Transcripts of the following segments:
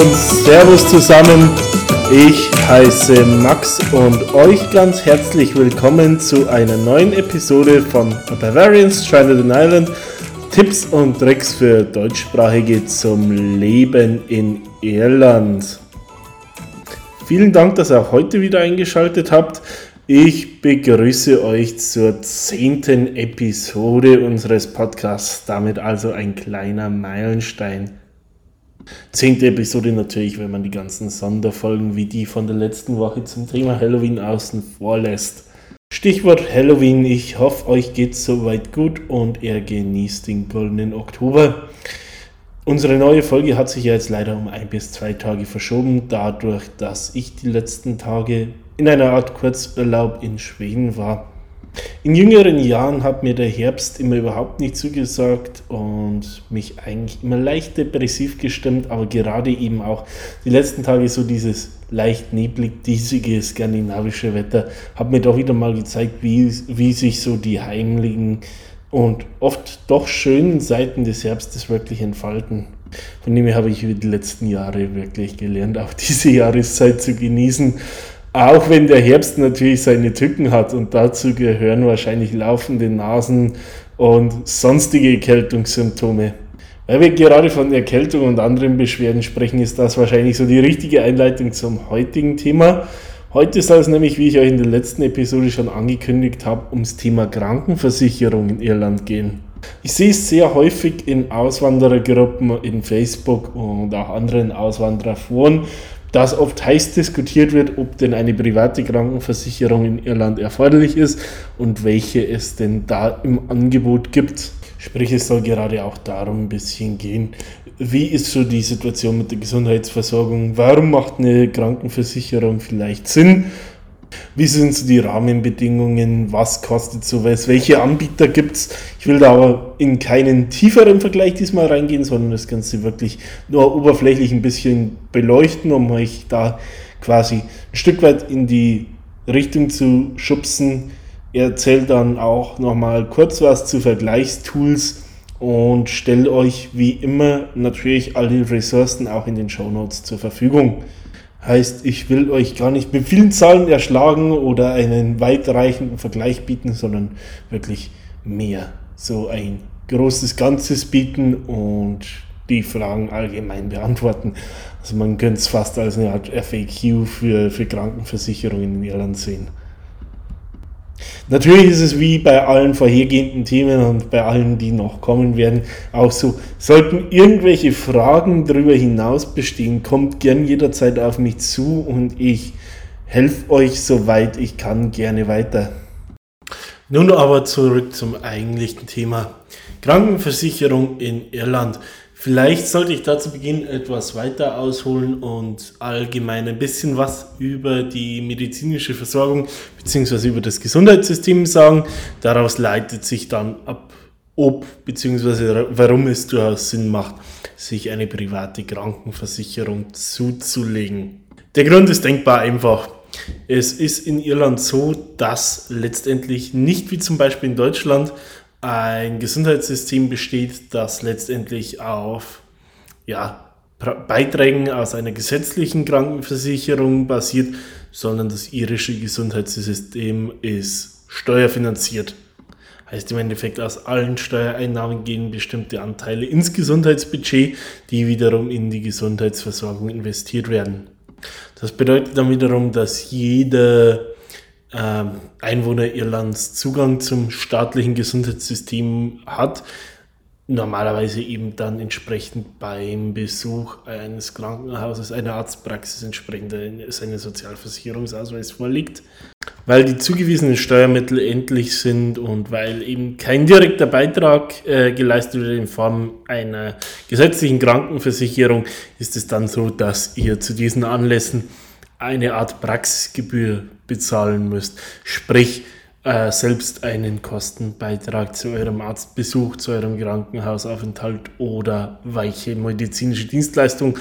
Und Servus zusammen. Ich heiße Max und euch ganz herzlich willkommen zu einer neuen Episode von Bavarians Stranded in Ireland. Tipps und Tricks für Deutschsprachige zum Leben in Irland. Vielen Dank, dass ihr heute wieder eingeschaltet habt. Ich begrüße euch zur zehnten Episode unseres Podcasts, damit also ein kleiner Meilenstein. Zehnte Episode natürlich, wenn man die ganzen Sonderfolgen wie die von der letzten Woche zum Thema Halloween außen vor lässt. Stichwort Halloween, ich hoffe, euch geht's soweit gut und ihr genießt den goldenen Oktober. Unsere neue Folge hat sich ja jetzt leider um ein bis zwei Tage verschoben, dadurch, dass ich die letzten Tage in einer Art Kurzurlaub in Schweden war. In jüngeren Jahren hat mir der Herbst immer überhaupt nicht zugesagt und mich eigentlich immer leicht depressiv gestimmt, aber gerade eben auch die letzten Tage so dieses leicht neblig, diesige skandinavische Wetter hat mir doch wieder mal gezeigt, wie, wie sich so die heimlichen und oft doch schönen Seiten des Herbstes wirklich entfalten. Von dem her habe ich über die letzten Jahre wirklich gelernt, auch diese Jahreszeit zu genießen auch wenn der Herbst natürlich seine Tücken hat und dazu gehören wahrscheinlich laufende Nasen und sonstige Erkältungssymptome. Weil wir gerade von Erkältung und anderen Beschwerden sprechen, ist das wahrscheinlich so die richtige Einleitung zum heutigen Thema. Heute soll es nämlich, wie ich euch in der letzten Episode schon angekündigt habe, ums Thema Krankenversicherung in Irland gehen. Ich sehe es sehr häufig in Auswanderergruppen in Facebook und auch anderen Auswandererforen, dass oft heiß diskutiert wird, ob denn eine private Krankenversicherung in Irland erforderlich ist und welche es denn da im Angebot gibt. Sprich, es soll gerade auch darum ein bisschen gehen, wie ist so die Situation mit der Gesundheitsversorgung? Warum macht eine Krankenversicherung vielleicht Sinn? Wie sind so die Rahmenbedingungen? Was kostet sowas? Welche Anbieter gibt es? Ich will da aber in keinen tieferen Vergleich diesmal reingehen, sondern das Ganze wirklich nur oberflächlich ein bisschen beleuchten, um euch da quasi ein Stück weit in die Richtung zu schubsen. Er erzählt dann auch nochmal kurz was zu Vergleichstools und stellt euch wie immer natürlich alle Ressourcen auch in den Show Notes zur Verfügung. Heißt, ich will euch gar nicht mit vielen Zahlen erschlagen oder einen weitreichenden Vergleich bieten, sondern wirklich mehr. So ein großes Ganzes bieten und die Fragen allgemein beantworten. Also man könnte es fast als eine Art FAQ für, für Krankenversicherungen in Irland sehen. Natürlich ist es wie bei allen vorhergehenden Themen und bei allen, die noch kommen werden, auch so. Sollten irgendwelche Fragen darüber hinaus bestehen, kommt gern jederzeit auf mich zu und ich helfe euch soweit ich kann gerne weiter. Nun aber zurück zum eigentlichen Thema. Krankenversicherung in Irland. Vielleicht sollte ich da zu Beginn etwas weiter ausholen und allgemein ein bisschen was über die medizinische Versorgung bzw. über das Gesundheitssystem sagen. Daraus leitet sich dann ab, ob bzw. warum es durchaus Sinn macht, sich eine private Krankenversicherung zuzulegen. Der Grund ist denkbar einfach. Es ist in Irland so, dass letztendlich nicht wie zum Beispiel in Deutschland ein Gesundheitssystem besteht, das letztendlich auf ja, Beiträgen aus einer gesetzlichen Krankenversicherung basiert, sondern das irische Gesundheitssystem ist steuerfinanziert. Heißt im Endeffekt, aus allen Steuereinnahmen gehen bestimmte Anteile ins Gesundheitsbudget, die wiederum in die Gesundheitsversorgung investiert werden. Das bedeutet dann wiederum, dass jeder ähm, Einwohner Irlands Zugang zum staatlichen Gesundheitssystem hat, normalerweise eben dann entsprechend beim Besuch eines Krankenhauses, einer Arztpraxis entsprechend seinen Sozialversicherungsausweis vorliegt. Weil die zugewiesenen Steuermittel endlich sind und weil eben kein direkter Beitrag äh, geleistet wird in Form einer gesetzlichen Krankenversicherung, ist es dann so, dass ihr zu diesen Anlässen eine Art Praxisgebühr bezahlen müsst. Sprich, äh, selbst einen Kostenbeitrag zu eurem Arztbesuch, zu eurem Krankenhausaufenthalt oder welche medizinische Dienstleistung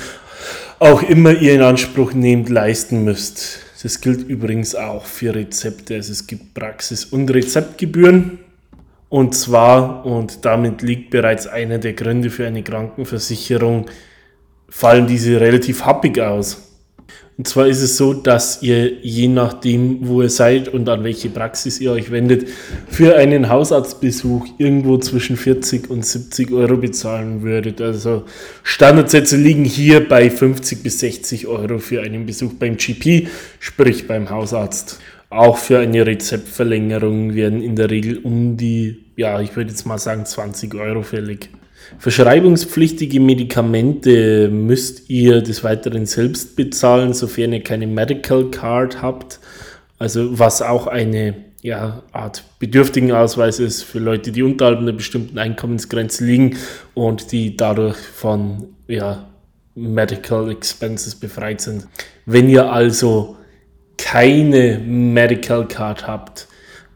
auch immer ihr in Anspruch nehmt, leisten müsst. Das gilt übrigens auch für Rezepte. Also es gibt Praxis- und Rezeptgebühren. Und zwar, und damit liegt bereits einer der Gründe für eine Krankenversicherung, fallen diese relativ happig aus. Und zwar ist es so, dass ihr je nachdem, wo ihr seid und an welche Praxis ihr euch wendet, für einen Hausarztbesuch irgendwo zwischen 40 und 70 Euro bezahlen würdet. Also Standardsätze liegen hier bei 50 bis 60 Euro für einen Besuch beim GP, sprich beim Hausarzt. Auch für eine Rezeptverlängerung werden in der Regel um die, ja, ich würde jetzt mal sagen 20 Euro fällig. Verschreibungspflichtige Medikamente müsst ihr des Weiteren selbst bezahlen, sofern ihr keine Medical Card habt. Also was auch eine ja, Art Bedürftigenausweis ist für Leute, die unterhalb einer bestimmten Einkommensgrenze liegen und die dadurch von ja, Medical Expenses befreit sind. Wenn ihr also keine Medical Card habt,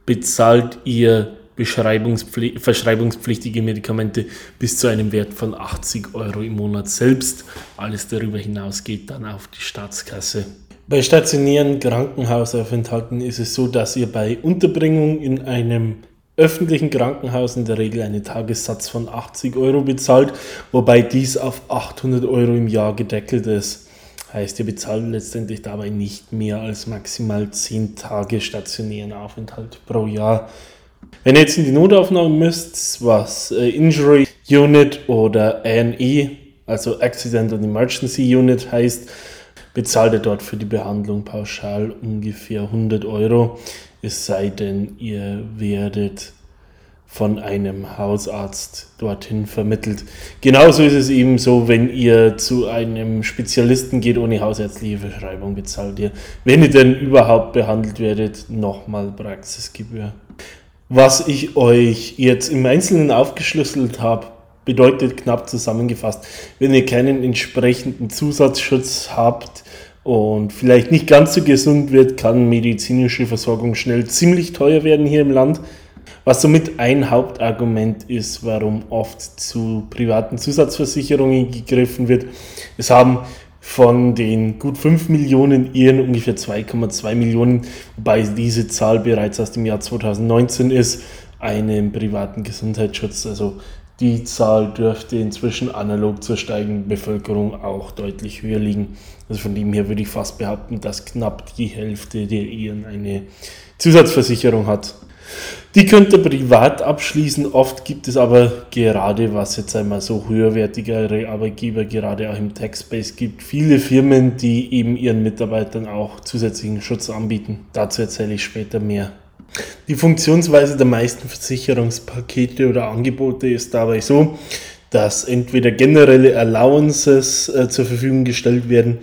bezahlt ihr verschreibungspflichtige Medikamente bis zu einem Wert von 80 Euro im Monat selbst. Alles darüber hinaus geht dann auf die Staatskasse. Bei stationären Krankenhausaufenthalten ist es so, dass ihr bei Unterbringung in einem öffentlichen Krankenhaus in der Regel einen Tagessatz von 80 Euro bezahlt, wobei dies auf 800 Euro im Jahr gedeckelt ist. Heißt, ihr bezahlt letztendlich dabei nicht mehr als maximal 10 Tage stationären Aufenthalt pro Jahr. Wenn ihr jetzt in die Notaufnahme müsst, was äh, Injury Unit oder ANE, also Accident and Emergency Unit heißt, bezahlt ihr dort für die Behandlung pauschal ungefähr 100 Euro, es sei denn, ihr werdet von einem Hausarzt dorthin vermittelt. Genauso ist es eben so, wenn ihr zu einem Spezialisten geht ohne hausärztliche Verschreibung, bezahlt ihr, wenn ihr denn überhaupt behandelt werdet, nochmal Praxisgebühr. Was ich euch jetzt im Einzelnen aufgeschlüsselt habe, bedeutet knapp zusammengefasst, wenn ihr keinen entsprechenden Zusatzschutz habt und vielleicht nicht ganz so gesund wird, kann medizinische Versorgung schnell ziemlich teuer werden hier im Land. Was somit ein Hauptargument ist, warum oft zu privaten Zusatzversicherungen gegriffen wird. Es haben von den gut 5 Millionen Ehen ungefähr 2,2 Millionen, wobei diese Zahl bereits aus dem Jahr 2019 ist, einen privaten Gesundheitsschutz. Also die Zahl dürfte inzwischen analog zur steigenden Bevölkerung auch deutlich höher liegen. Also von dem her würde ich fast behaupten, dass knapp die Hälfte der Ehen eine Zusatzversicherung hat. Die könnt ihr privat abschließen. Oft gibt es aber gerade, was jetzt einmal so höherwertigere Arbeitgeber gerade auch im Tech-Space gibt, viele Firmen, die eben ihren Mitarbeitern auch zusätzlichen Schutz anbieten. Dazu erzähle ich später mehr. Die Funktionsweise der meisten Versicherungspakete oder Angebote ist dabei so, dass entweder generelle Allowances äh, zur Verfügung gestellt werden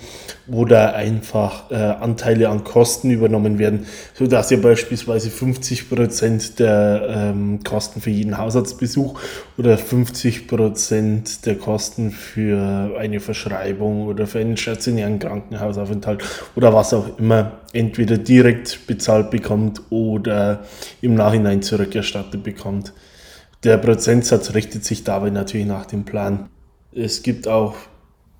oder einfach äh, Anteile an Kosten übernommen werden, sodass ihr beispielsweise 50% der ähm, Kosten für jeden Hausarztbesuch oder 50% der Kosten für eine Verschreibung oder für einen stationären Krankenhausaufenthalt oder was auch immer entweder direkt bezahlt bekommt oder im Nachhinein zurückerstattet bekommt. Der Prozentsatz richtet sich dabei natürlich nach dem Plan. Es gibt auch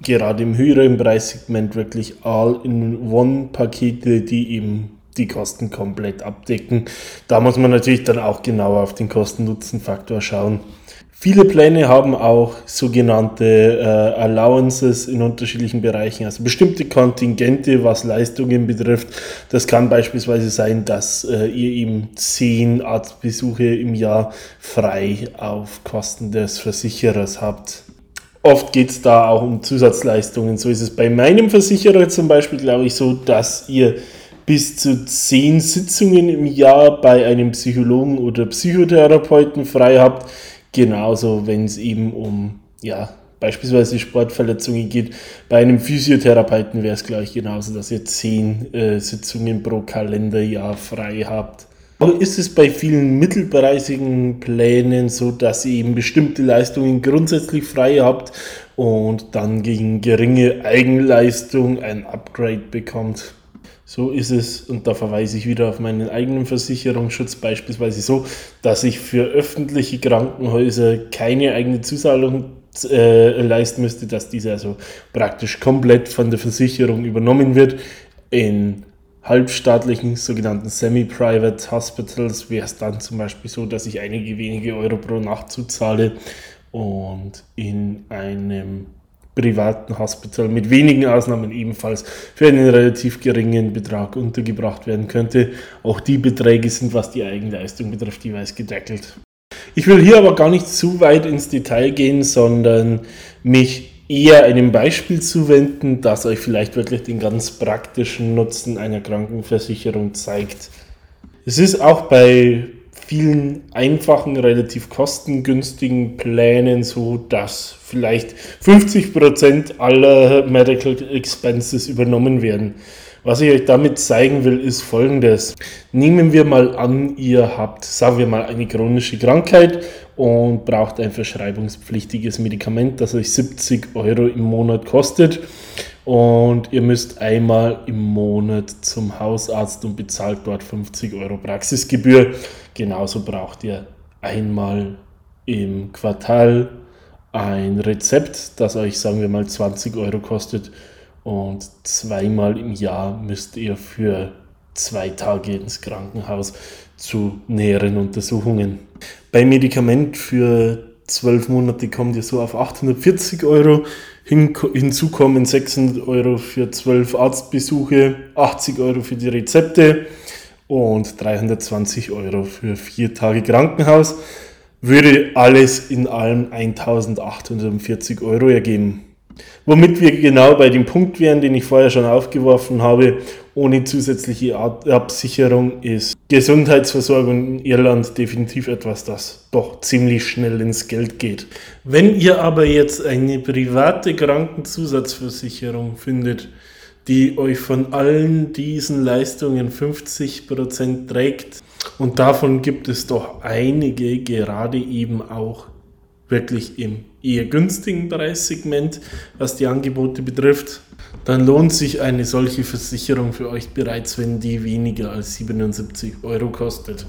gerade im höheren Preissegment wirklich All-in-One-Pakete, die eben die Kosten komplett abdecken. Da muss man natürlich dann auch genauer auf den Kosten-Nutzen-Faktor schauen. Viele Pläne haben auch sogenannte äh, Allowances in unterschiedlichen Bereichen, also bestimmte Kontingente, was Leistungen betrifft. Das kann beispielsweise sein, dass äh, ihr eben zehn Arztbesuche im Jahr frei auf Kosten des Versicherers habt. Oft geht es da auch um Zusatzleistungen. So ist es bei meinem Versicherer zum Beispiel, glaube ich, so, dass ihr bis zu zehn Sitzungen im Jahr bei einem Psychologen oder Psychotherapeuten frei habt. Genauso, wenn es eben um ja, beispielsweise Sportverletzungen geht. Bei einem Physiotherapeuten wäre es gleich genauso, dass ihr zehn äh, Sitzungen pro Kalenderjahr frei habt ist es bei vielen mittelpreisigen Plänen so, dass ihr eben bestimmte Leistungen grundsätzlich frei habt und dann gegen geringe Eigenleistung ein Upgrade bekommt. So ist es, und da verweise ich wieder auf meinen eigenen Versicherungsschutz, beispielsweise so, dass ich für öffentliche Krankenhäuser keine eigene Zuzahlung äh, leisten müsste, dass diese also praktisch komplett von der Versicherung übernommen wird. In halbstaatlichen sogenannten Semi-Private Hospitals wäre es dann zum Beispiel so, dass ich einige wenige Euro pro Nacht zuzahle und in einem privaten Hospital mit wenigen Ausnahmen ebenfalls für einen relativ geringen Betrag untergebracht werden könnte. Auch die Beträge sind, was die Eigenleistung betrifft, jeweils gedeckelt. Ich will hier aber gar nicht zu weit ins Detail gehen, sondern mich eher einem Beispiel zuwenden, das euch vielleicht wirklich den ganz praktischen Nutzen einer Krankenversicherung zeigt. Es ist auch bei vielen einfachen, relativ kostengünstigen Plänen so, dass vielleicht 50% aller Medical Expenses übernommen werden. Was ich euch damit zeigen will, ist folgendes. Nehmen wir mal an, ihr habt, sagen wir mal, eine chronische Krankheit und braucht ein verschreibungspflichtiges Medikament, das euch 70 Euro im Monat kostet. Und ihr müsst einmal im Monat zum Hausarzt und bezahlt dort 50 Euro Praxisgebühr. Genauso braucht ihr einmal im Quartal ein Rezept, das euch, sagen wir mal, 20 Euro kostet und zweimal im Jahr müsst ihr für zwei Tage ins Krankenhaus zu näheren Untersuchungen. Beim Medikament für zwölf Monate kommt ihr so auf 840 Euro. Hin, hinzu kommen 600 Euro für zwölf Arztbesuche, 80 Euro für die Rezepte und 320 Euro für vier Tage Krankenhaus. Würde alles in allem 1840 Euro ergeben. Womit wir genau bei dem Punkt wären, den ich vorher schon aufgeworfen habe, ohne zusätzliche Absicherung ist Gesundheitsversorgung in Irland definitiv etwas, das doch ziemlich schnell ins Geld geht. Wenn ihr aber jetzt eine private Krankenzusatzversicherung findet, die euch von allen diesen Leistungen 50% trägt, und davon gibt es doch einige, gerade eben auch wirklich im eher günstigen Preissegment, was die Angebote betrifft, dann lohnt sich eine solche Versicherung für euch bereits, wenn die weniger als 77 Euro kostet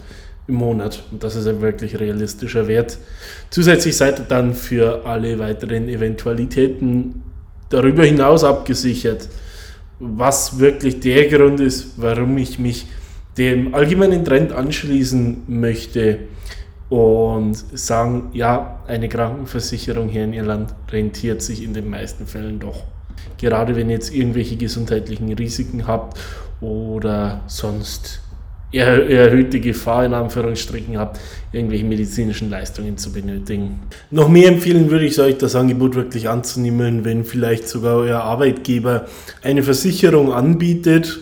im Monat. Und das ist ein wirklich realistischer Wert. Zusätzlich seid ihr dann für alle weiteren Eventualitäten darüber hinaus abgesichert, was wirklich der Grund ist, warum ich mich dem allgemeinen Trend anschließen möchte, und sagen, ja, eine Krankenversicherung hier in Irland rentiert sich in den meisten Fällen doch. Gerade wenn ihr jetzt irgendwelche gesundheitlichen Risiken habt oder sonst erhöhte Gefahr in Anführungsstrichen habt, irgendwelche medizinischen Leistungen zu benötigen. Noch mehr empfehlen würde ich euch, das Angebot wirklich anzunehmen, wenn vielleicht sogar euer Arbeitgeber eine Versicherung anbietet.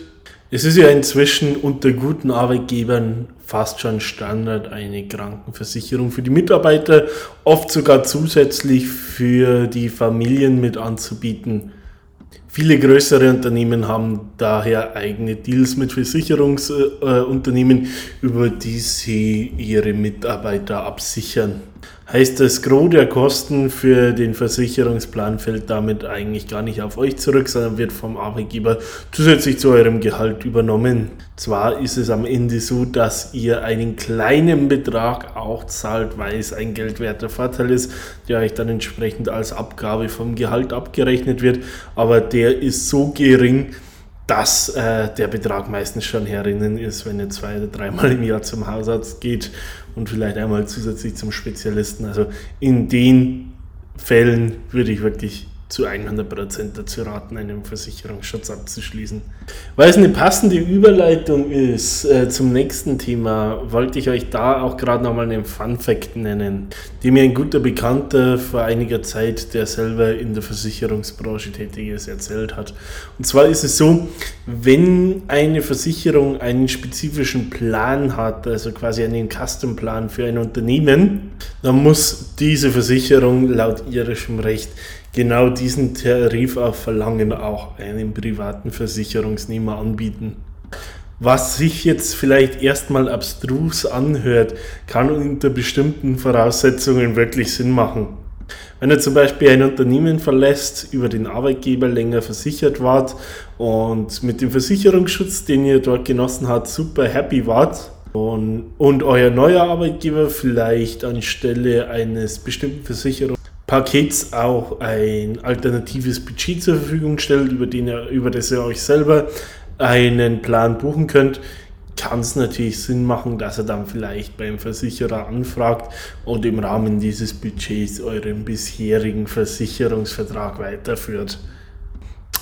Es ist ja inzwischen unter guten Arbeitgebern fast schon Standard, eine Krankenversicherung für die Mitarbeiter, oft sogar zusätzlich für die Familien mit anzubieten. Viele größere Unternehmen haben daher eigene Deals mit Versicherungsunternehmen, über die sie ihre Mitarbeiter absichern. Heißt, das Gros der Kosten für den Versicherungsplan fällt damit eigentlich gar nicht auf euch zurück, sondern wird vom Arbeitgeber zusätzlich zu eurem Gehalt übernommen. Zwar ist es am Ende so, dass ihr einen kleinen Betrag auch zahlt, weil es ein geldwerter Vorteil ist, der euch dann entsprechend als Abgabe vom Gehalt abgerechnet wird, aber der ist so gering, dass äh, der Betrag meistens schon herinnen ist, wenn ihr zwei oder dreimal im Jahr zum Hausarzt geht und vielleicht einmal zusätzlich zum Spezialisten. Also in den Fällen würde ich wirklich zu 100% dazu raten, einen Versicherungsschutz abzuschließen. Weil es eine passende Überleitung ist äh, zum nächsten Thema, wollte ich euch da auch gerade nochmal einen Fun Fact nennen, den mir ein guter Bekannter vor einiger Zeit, der selber in der Versicherungsbranche tätig ist, erzählt hat. Und zwar ist es so, wenn eine Versicherung einen spezifischen Plan hat, also quasi einen Custom-Plan für ein Unternehmen, dann muss diese Versicherung laut irischem Recht genau diesen Tarif auf Verlangen auch einem privaten Versicherungsnehmer anbieten. Was sich jetzt vielleicht erstmal abstrus anhört, kann unter bestimmten Voraussetzungen wirklich Sinn machen. Wenn ihr zum Beispiel ein Unternehmen verlässt, über den Arbeitgeber länger versichert wart und mit dem Versicherungsschutz, den ihr dort genossen habt, super happy wart und, und euer neuer Arbeitgeber vielleicht anstelle eines bestimmten Versicherungs Pakets auch ein alternatives Budget zur Verfügung stellt, über, den ihr, über das ihr euch selber einen Plan buchen könnt, kann es natürlich Sinn machen, dass er dann vielleicht beim Versicherer anfragt und im Rahmen dieses Budgets euren bisherigen Versicherungsvertrag weiterführt.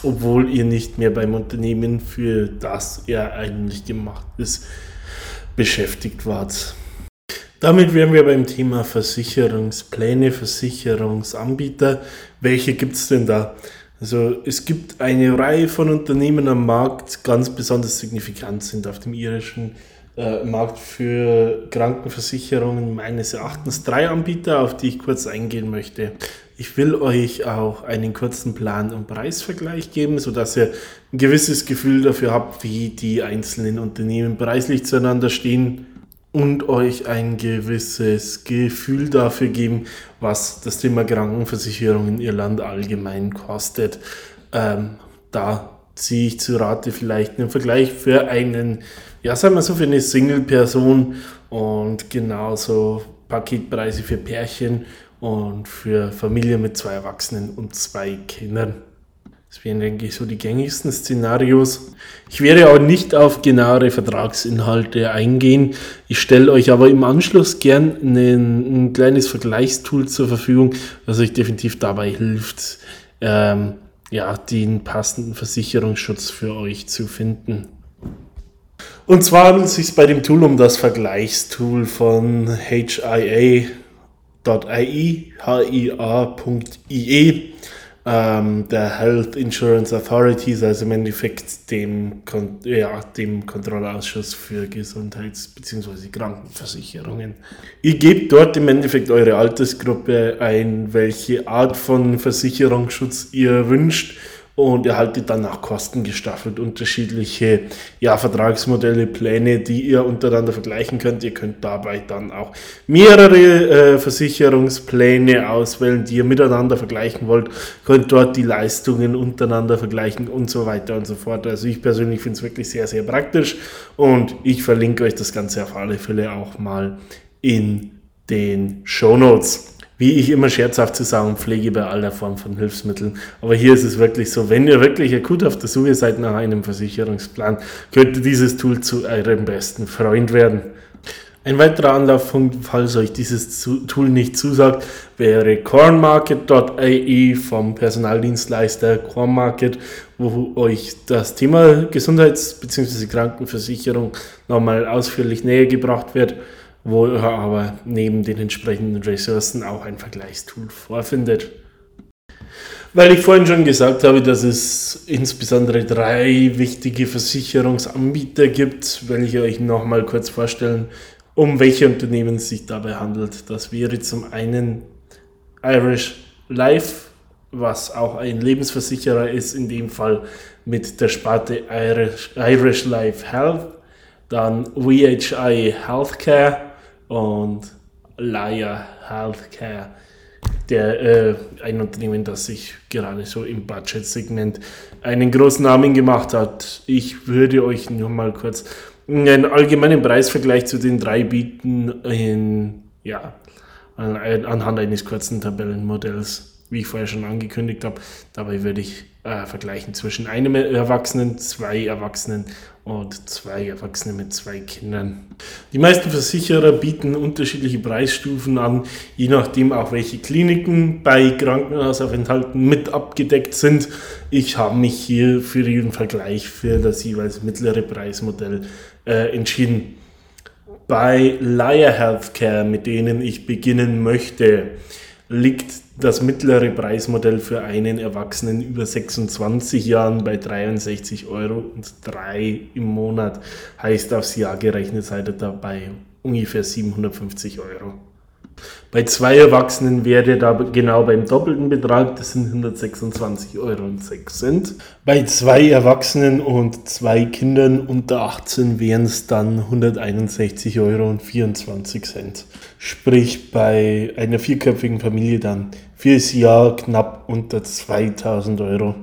Obwohl ihr nicht mehr beim Unternehmen, für das er eigentlich gemacht ist, beschäftigt wart. Damit wären wir beim Thema Versicherungspläne, Versicherungsanbieter. Welche gibt es denn da? Also es gibt eine Reihe von Unternehmen am Markt, ganz besonders signifikant sind auf dem irischen äh, Markt für Krankenversicherungen meines Erachtens drei Anbieter, auf die ich kurz eingehen möchte. Ich will euch auch einen kurzen Plan- und Preisvergleich geben, sodass ihr ein gewisses Gefühl dafür habt, wie die einzelnen Unternehmen preislich zueinander stehen und euch ein gewisses Gefühl dafür geben, was das Thema Krankenversicherung in Irland allgemein kostet. Ähm, da ziehe ich zu Rate vielleicht einen Vergleich für einen, ja, sagen wir so, für eine Single-Person und genauso Paketpreise für Pärchen und für Familien mit zwei Erwachsenen und zwei Kindern. Das wären, denke ich, so die gängigsten Szenarios. Ich werde auch nicht auf genauere Vertragsinhalte eingehen. Ich stelle euch aber im Anschluss gern ein, ein kleines Vergleichstool zur Verfügung, das euch definitiv dabei hilft, ähm, ja, den passenden Versicherungsschutz für euch zu finden. Und zwar handelt es sich bei dem Tool um das Vergleichstool von HIA.ie, HIA.ie ähm, der Health Insurance Authorities, also im Endeffekt dem, Kon ja, dem Kontrollausschuss für Gesundheits- bzw. Krankenversicherungen. Ihr gebt dort im Endeffekt eure Altersgruppe ein, welche Art von Versicherungsschutz ihr wünscht und erhaltet dann nach Kosten gestaffelt unterschiedliche ja, Vertragsmodelle, Pläne, die ihr untereinander vergleichen könnt. Ihr könnt dabei dann auch mehrere äh, Versicherungspläne auswählen, die ihr miteinander vergleichen wollt, könnt dort die Leistungen untereinander vergleichen und so weiter und so fort. Also ich persönlich finde es wirklich sehr, sehr praktisch und ich verlinke euch das Ganze auf alle Fälle auch mal in den Show Notes wie ich immer scherzhaft zu sagen pflege bei aller Form von Hilfsmitteln. Aber hier ist es wirklich so, wenn ihr wirklich akut auf der Suche seid nach einem Versicherungsplan, könnte dieses Tool zu eurem besten Freund werden. Ein weiterer Anlaufpunkt, falls euch dieses Tool nicht zusagt, wäre cornmarket.ie vom Personaldienstleister Cornmarket, wo euch das Thema Gesundheits- bzw. Krankenversicherung nochmal ausführlich näher gebracht wird wo er aber neben den entsprechenden Ressourcen auch ein Vergleichstool vorfindet. Weil ich vorhin schon gesagt habe, dass es insbesondere drei wichtige Versicherungsanbieter gibt, will ich euch nochmal kurz vorstellen, um welche Unternehmen es sich dabei handelt. Das wäre zum einen Irish Life, was auch ein Lebensversicherer ist, in dem Fall mit der Sparte Irish, Irish Life Health, dann VHI Healthcare und Laia Healthcare, der, äh, ein Unternehmen, das sich gerade so im Budget-Segment einen großen Namen gemacht hat. Ich würde euch nur mal kurz einen allgemeinen Preisvergleich zu den drei bieten, in, ja, anhand eines kurzen Tabellenmodells, wie ich vorher schon angekündigt habe. Dabei würde ich äh, vergleichen zwischen einem Erwachsenen, zwei Erwachsenen und zwei Erwachsene mit zwei Kindern. Die meisten Versicherer bieten unterschiedliche Preisstufen an, je nachdem auch welche Kliniken bei Krankenhausaufenthalten mit abgedeckt sind. Ich habe mich hier für den Vergleich für das jeweils mittlere Preismodell äh, entschieden. Bei Liar Healthcare, mit denen ich beginnen möchte, liegt das mittlere Preismodell für einen Erwachsenen über 26 Jahren bei 63 Euro und 3 im Monat. Heißt aufs Jahr gerechnet seid ihr dabei ungefähr 750 Euro. Bei zwei Erwachsenen wäre da genau beim doppelten Betrag, das sind 126,06 Euro. Bei zwei Erwachsenen und zwei Kindern unter 18 wären es dann 161,24 Euro. Sprich bei einer vierköpfigen Familie dann fürs Jahr knapp unter 2000 Euro.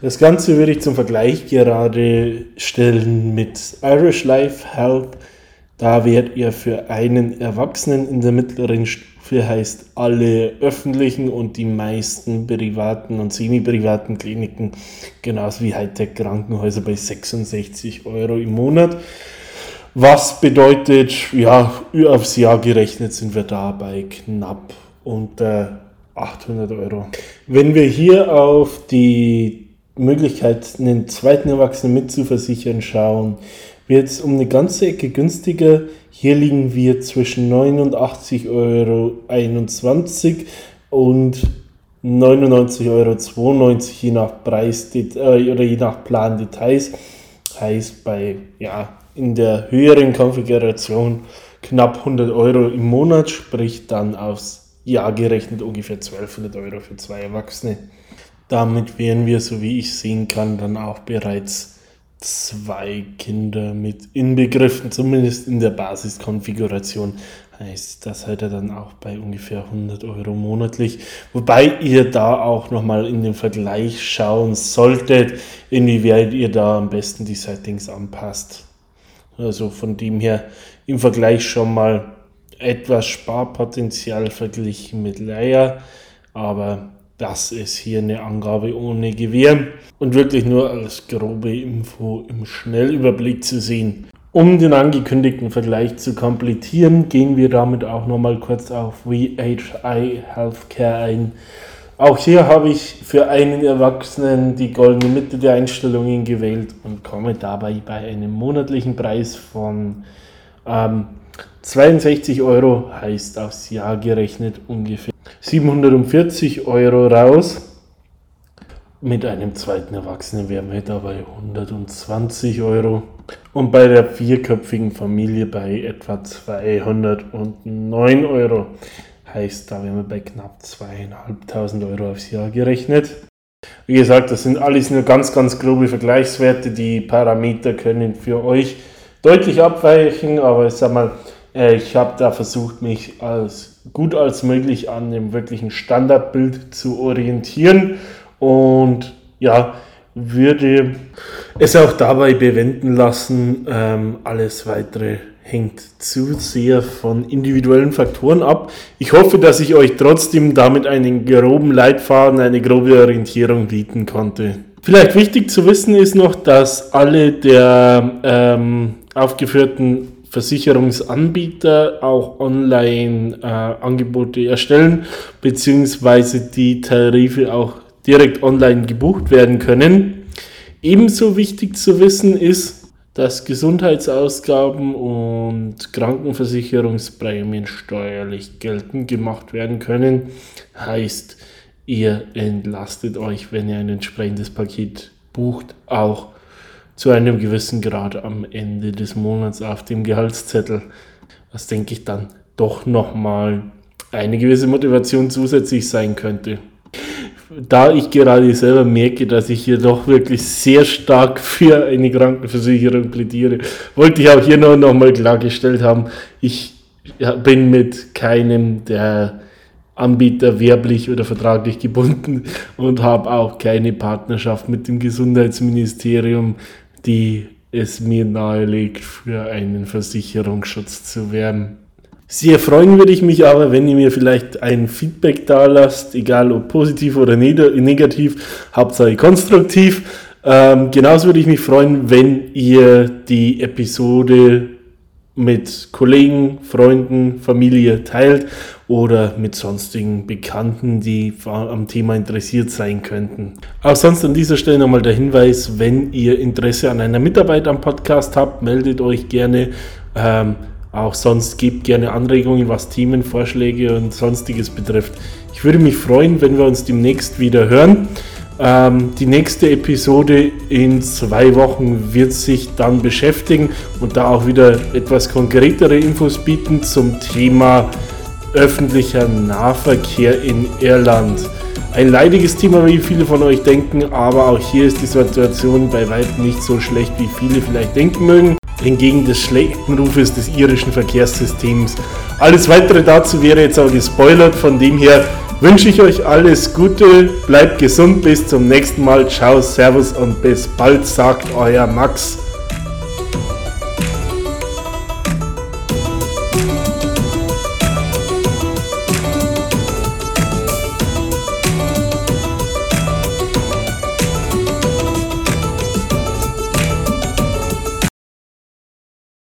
Das Ganze würde ich zum Vergleich gerade stellen mit Irish Life Health da werdet ihr für einen Erwachsenen in der mittleren Stufe heißt alle öffentlichen und die meisten privaten und semi-privaten Kliniken, genauso wie Hightech-Krankenhäuser bei 66 Euro im Monat. Was bedeutet, ja, aufs Jahr gerechnet sind wir da bei knapp unter 800 Euro. Wenn wir hier auf die Möglichkeit, einen zweiten Erwachsenen mitzuversichern schauen, wird es um eine ganze Ecke günstiger. Hier liegen wir zwischen 89,21 Euro und 99,92 Euro je nach Preis äh, oder je nach Plan Details. Heißt bei ja, in der höheren Konfiguration knapp 100 Euro im Monat, sprich dann aufs Jahr gerechnet ungefähr 1200 Euro für zwei Erwachsene. Damit wären wir, so wie ich sehen kann, dann auch bereits zwei Kinder mit inbegriffen, zumindest in der Basiskonfiguration. Heißt, das ihr dann auch bei ungefähr 100 Euro monatlich. Wobei ihr da auch nochmal in den Vergleich schauen solltet, inwieweit ihr da am besten die Settings anpasst. Also von dem her im Vergleich schon mal etwas Sparpotenzial verglichen mit Leia, aber das ist hier eine Angabe ohne Gewähr und wirklich nur als grobe Info im Schnellüberblick zu sehen. Um den angekündigten Vergleich zu komplettieren, gehen wir damit auch nochmal kurz auf VHI Healthcare ein. Auch hier habe ich für einen Erwachsenen die goldene Mitte der Einstellungen gewählt und komme dabei bei einem monatlichen Preis von ähm, 62 Euro, heißt aufs Jahr gerechnet ungefähr 740 Euro raus. Mit einem zweiten Erwachsenen wären wir dabei 120 Euro und bei der vierköpfigen Familie bei etwa 209 Euro. Heißt, da wären wir bei knapp zweieinhalbtausend Euro aufs Jahr gerechnet. Wie gesagt, das sind alles nur ganz, ganz grobe Vergleichswerte. Die Parameter können für euch deutlich abweichen, aber ich sag mal, ich habe da versucht, mich als gut als möglich an dem wirklichen Standardbild zu orientieren und ja, würde es auch dabei bewenden lassen. Ähm, alles weitere hängt zu sehr von individuellen Faktoren ab. Ich hoffe, dass ich euch trotzdem damit einen groben Leitfaden, eine grobe Orientierung bieten konnte. Vielleicht wichtig zu wissen ist noch, dass alle der ähm, aufgeführten Versicherungsanbieter auch Online-Angebote äh, erstellen, beziehungsweise die Tarife auch direkt online gebucht werden können. Ebenso wichtig zu wissen ist, dass Gesundheitsausgaben und Krankenversicherungsprämien steuerlich geltend gemacht werden können. Heißt, ihr entlastet euch, wenn ihr ein entsprechendes Paket bucht, auch zu einem gewissen Grad am Ende des Monats auf dem Gehaltszettel. Was denke ich dann doch nochmal eine gewisse Motivation zusätzlich sein könnte da ich gerade selber merke, dass ich hier doch wirklich sehr stark für eine Krankenversicherung plädiere, wollte ich auch hier noch, noch mal klargestellt haben, ich bin mit keinem der Anbieter werblich oder vertraglich gebunden und habe auch keine Partnerschaft mit dem Gesundheitsministerium, die es mir nahelegt, für einen Versicherungsschutz zu werben. Sehr freuen würde ich mich aber, wenn ihr mir vielleicht ein Feedback da lasst, egal ob positiv oder negativ, Hauptsache konstruktiv. Ähm, genauso würde ich mich freuen, wenn ihr die Episode mit Kollegen, Freunden, Familie teilt oder mit sonstigen Bekannten, die am Thema interessiert sein könnten. Auch sonst an dieser Stelle nochmal der Hinweis, wenn ihr Interesse an einer Mitarbeit am Podcast habt, meldet euch gerne. Ähm, auch sonst gebt gerne Anregungen, was Themenvorschläge und sonstiges betrifft. Ich würde mich freuen, wenn wir uns demnächst wieder hören. Ähm, die nächste Episode in zwei Wochen wird sich dann beschäftigen und da auch wieder etwas konkretere Infos bieten zum Thema öffentlicher Nahverkehr in Irland. Ein leidiges Thema, wie viele von euch denken, aber auch hier ist die Situation bei weitem nicht so schlecht, wie viele vielleicht denken mögen entgegen des schlechten Rufes des irischen Verkehrssystems. Alles weitere dazu wäre jetzt auch gespoilert, von dem her wünsche ich euch alles Gute, bleibt gesund, bis zum nächsten Mal, ciao, servus und bis bald, sagt euer Max.